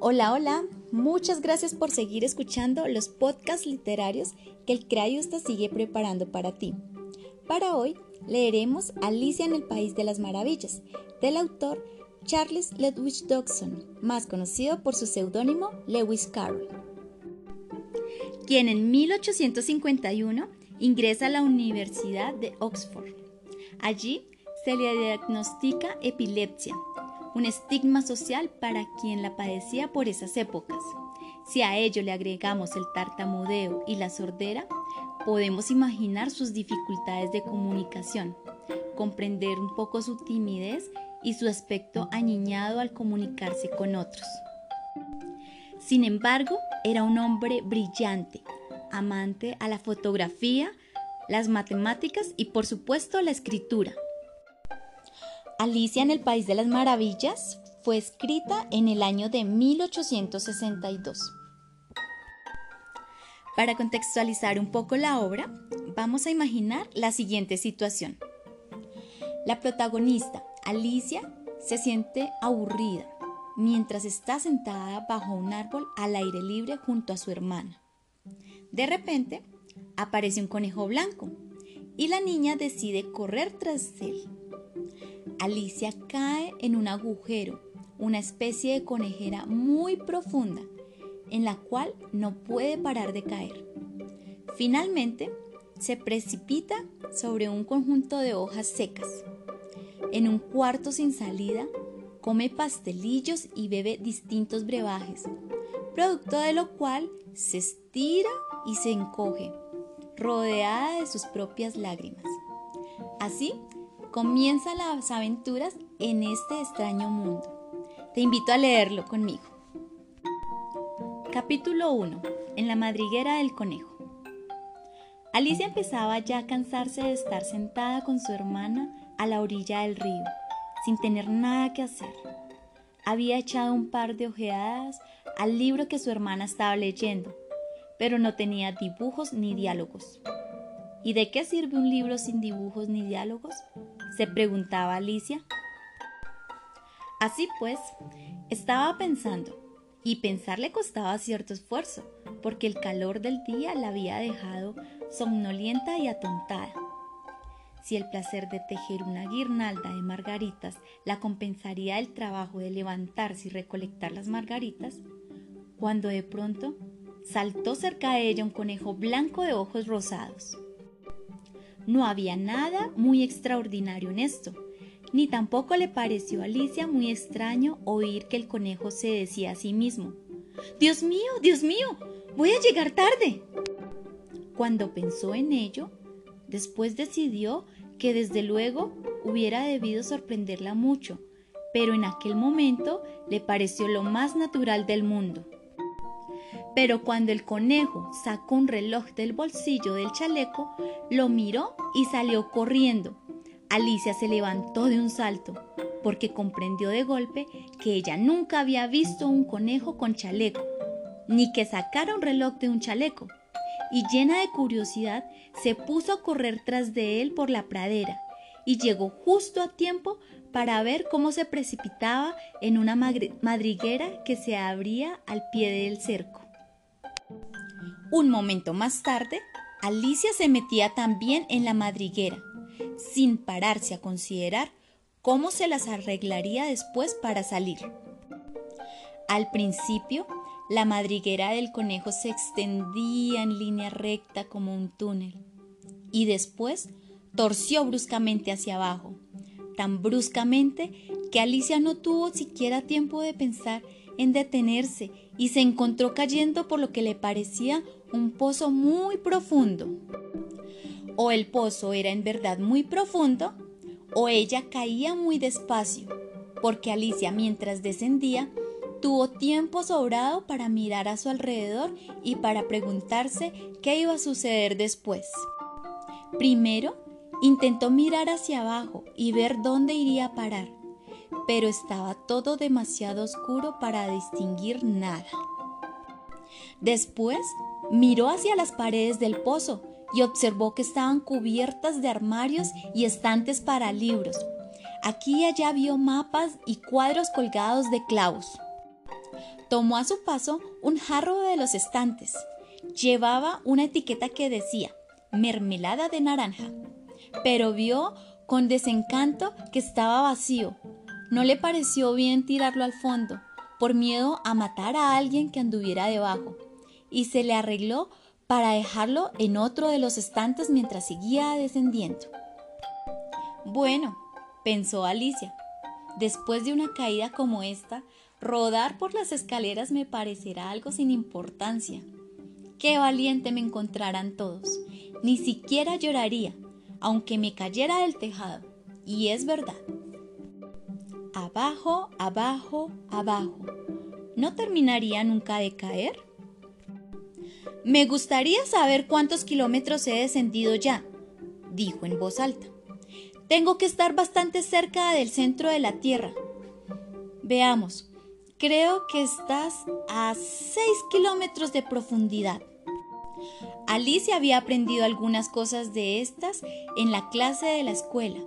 Hola, hola, muchas gracias por seguir escuchando los podcasts literarios que el Crayusta sigue preparando para ti. Para hoy leeremos Alicia en el País de las Maravillas, del autor Charles Ludwig Dodson, más conocido por su seudónimo Lewis Carroll, quien en 1851 ingresa a la Universidad de Oxford. Allí se le diagnostica epilepsia un estigma social para quien la padecía por esas épocas. Si a ello le agregamos el tartamudeo y la sordera, podemos imaginar sus dificultades de comunicación, comprender un poco su timidez y su aspecto aniñado al comunicarse con otros. Sin embargo, era un hombre brillante, amante a la fotografía, las matemáticas y por supuesto la escritura. Alicia en el País de las Maravillas fue escrita en el año de 1862. Para contextualizar un poco la obra, vamos a imaginar la siguiente situación. La protagonista, Alicia, se siente aburrida mientras está sentada bajo un árbol al aire libre junto a su hermana. De repente, aparece un conejo blanco y la niña decide correr tras él. Alicia cae en un agujero, una especie de conejera muy profunda, en la cual no puede parar de caer. Finalmente, se precipita sobre un conjunto de hojas secas. En un cuarto sin salida, come pastelillos y bebe distintos brebajes, producto de lo cual se estira y se encoge, rodeada de sus propias lágrimas. Así Comienza las aventuras en este extraño mundo. Te invito a leerlo conmigo. Capítulo 1. En la madriguera del conejo. Alicia empezaba ya a cansarse de estar sentada con su hermana a la orilla del río, sin tener nada que hacer. Había echado un par de ojeadas al libro que su hermana estaba leyendo, pero no tenía dibujos ni diálogos. ¿Y de qué sirve un libro sin dibujos ni diálogos? Se preguntaba Alicia. Así pues, estaba pensando, y pensar le costaba cierto esfuerzo, porque el calor del día la había dejado somnolienta y atontada. Si el placer de tejer una guirnalda de margaritas la compensaría el trabajo de levantarse y recolectar las margaritas, cuando de pronto saltó cerca de ella un conejo blanco de ojos rosados. No había nada muy extraordinario en esto, ni tampoco le pareció a Alicia muy extraño oír que el conejo se decía a sí mismo, Dios mío, Dios mío, voy a llegar tarde. Cuando pensó en ello, después decidió que desde luego hubiera debido sorprenderla mucho, pero en aquel momento le pareció lo más natural del mundo. Pero cuando el conejo sacó un reloj del bolsillo del chaleco, lo miró y salió corriendo. Alicia se levantó de un salto, porque comprendió de golpe que ella nunca había visto un conejo con chaleco, ni que sacara un reloj de un chaleco. Y llena de curiosidad, se puso a correr tras de él por la pradera, y llegó justo a tiempo para ver cómo se precipitaba en una madriguera que se abría al pie del cerco. Un momento más tarde, Alicia se metía también en la madriguera, sin pararse a considerar cómo se las arreglaría después para salir. Al principio, la madriguera del conejo se extendía en línea recta como un túnel y después torció bruscamente hacia abajo, tan bruscamente que Alicia no tuvo siquiera tiempo de pensar en detenerse y se encontró cayendo por lo que le parecía un pozo muy profundo. O el pozo era en verdad muy profundo, o ella caía muy despacio, porque Alicia mientras descendía tuvo tiempo sobrado para mirar a su alrededor y para preguntarse qué iba a suceder después. Primero, intentó mirar hacia abajo y ver dónde iría a parar, pero estaba todo demasiado oscuro para distinguir nada. Después miró hacia las paredes del pozo y observó que estaban cubiertas de armarios y estantes para libros. Aquí y allá vio mapas y cuadros colgados de clavos. Tomó a su paso un jarro de los estantes. Llevaba una etiqueta que decía mermelada de naranja, pero vio con desencanto que estaba vacío. No le pareció bien tirarlo al fondo, por miedo a matar a alguien que anduviera debajo, y se le arregló para dejarlo en otro de los estantes mientras seguía descendiendo. Bueno, pensó Alicia, después de una caída como esta, rodar por las escaleras me parecerá algo sin importancia. Qué valiente me encontrarán todos. Ni siquiera lloraría, aunque me cayera del tejado. Y es verdad. Abajo, abajo, abajo. ¿No terminaría nunca de caer? Me gustaría saber cuántos kilómetros he descendido ya, dijo en voz alta. Tengo que estar bastante cerca del centro de la Tierra. Veamos, creo que estás a 6 kilómetros de profundidad. Alicia había aprendido algunas cosas de estas en la clase de la escuela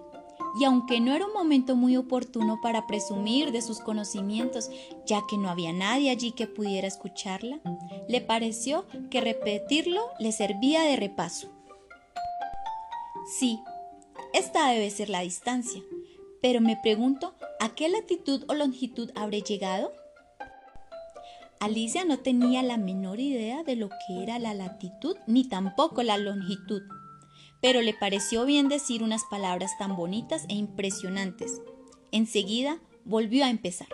y aunque no era un momento muy oportuno para presumir de sus conocimientos, ya que no había nadie allí que pudiera escucharla, le pareció que repetirlo le servía de repaso. Sí, esta debe ser la distancia, pero me pregunto, ¿a qué latitud o longitud habré llegado? Alicia no tenía la menor idea de lo que era la latitud ni tampoco la longitud pero le pareció bien decir unas palabras tan bonitas e impresionantes. Enseguida volvió a empezar.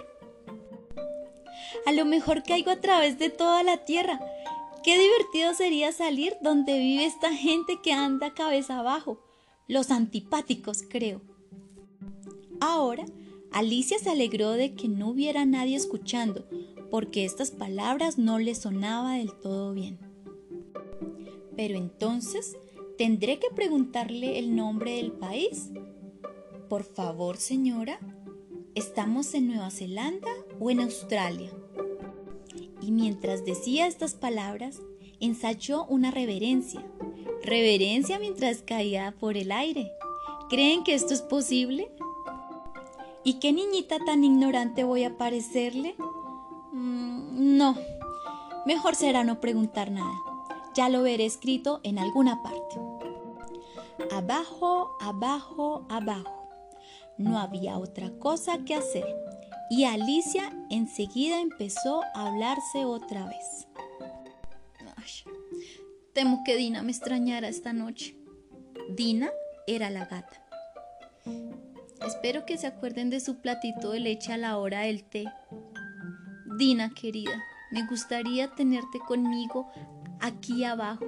A lo mejor caigo a través de toda la tierra. Qué divertido sería salir donde vive esta gente que anda cabeza abajo. Los antipáticos, creo. Ahora, Alicia se alegró de que no hubiera nadie escuchando, porque estas palabras no le sonaba del todo bien. Pero entonces ¿Tendré que preguntarle el nombre del país? Por favor, señora, ¿estamos en Nueva Zelanda o en Australia? Y mientras decía estas palabras, ensayó una reverencia. Reverencia mientras caía por el aire. ¿Creen que esto es posible? ¿Y qué niñita tan ignorante voy a parecerle? Mm, no, mejor será no preguntar nada. Ya lo veré escrito en alguna parte. Abajo, abajo, abajo. No había otra cosa que hacer y Alicia enseguida empezó a hablarse otra vez. temo que Dina me extrañara esta noche. Dina era la gata. Espero que se acuerden de su platito de leche a la hora del té. Dina, querida, me gustaría tenerte conmigo aquí abajo.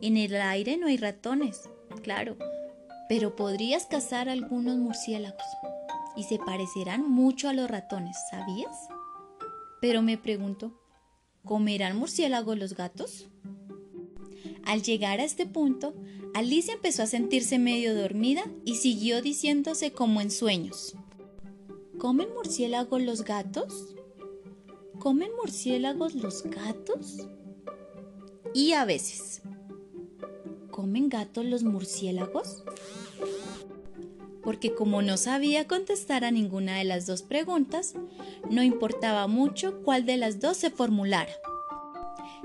En el aire no hay ratones, claro, pero podrías cazar algunos murciélagos y se parecerán mucho a los ratones, ¿sabías? Pero me pregunto, ¿comerán murciélagos los gatos? Al llegar a este punto, Alicia empezó a sentirse medio dormida y siguió diciéndose como en sueños. ¿Comen murciélagos los gatos? ¿Comen murciélagos los gatos? Y a veces. ¿Comen gatos los murciélagos? Porque como no sabía contestar a ninguna de las dos preguntas, no importaba mucho cuál de las dos se formulara.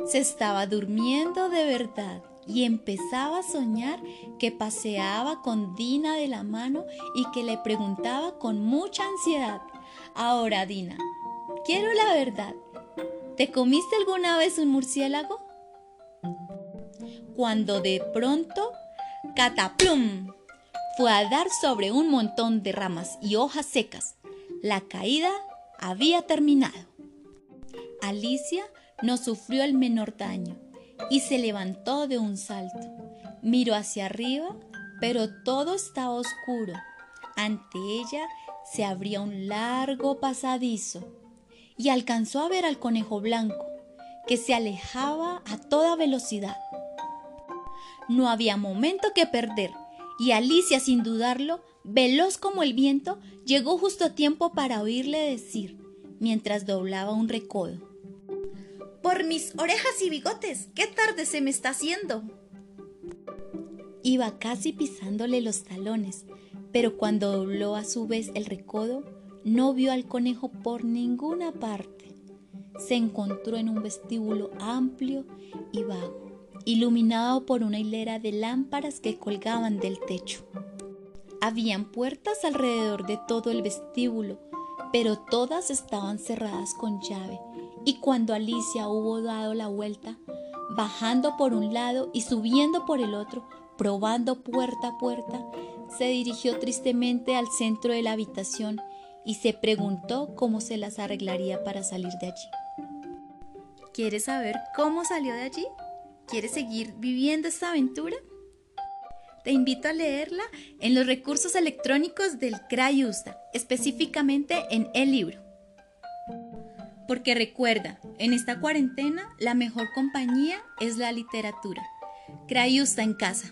Se estaba durmiendo de verdad y empezaba a soñar que paseaba con Dina de la mano y que le preguntaba con mucha ansiedad, ahora Dina, quiero la verdad, ¿te comiste alguna vez un murciélago? Cuando de pronto, cataplum, fue a dar sobre un montón de ramas y hojas secas. La caída había terminado. Alicia no sufrió el menor daño y se levantó de un salto. Miró hacia arriba, pero todo estaba oscuro. Ante ella se abría un largo pasadizo y alcanzó a ver al conejo blanco, que se alejaba a toda velocidad. No había momento que perder, y Alicia, sin dudarlo, veloz como el viento, llegó justo a tiempo para oírle decir, mientras doblaba un recodo. Por mis orejas y bigotes, qué tarde se me está haciendo. Iba casi pisándole los talones, pero cuando dobló a su vez el recodo, no vio al conejo por ninguna parte. se encontró en un vestíbulo amplio y vago, iluminado por una hilera de lámparas que colgaban del techo. Habían puertas alrededor de todo el vestíbulo, pero todas estaban cerradas con llave, y cuando Alicia hubo dado la vuelta, bajando por un lado y subiendo por el otro, probando puerta a puerta, se dirigió tristemente al centro de la habitación y se preguntó cómo se las arreglaría para salir de allí. ¿Quieres saber cómo salió de allí? ¿Quieres seguir viviendo esta aventura? Te invito a leerla en los recursos electrónicos del Crayusta, específicamente en el libro. Porque recuerda, en esta cuarentena la mejor compañía es la literatura. Crayusta en casa.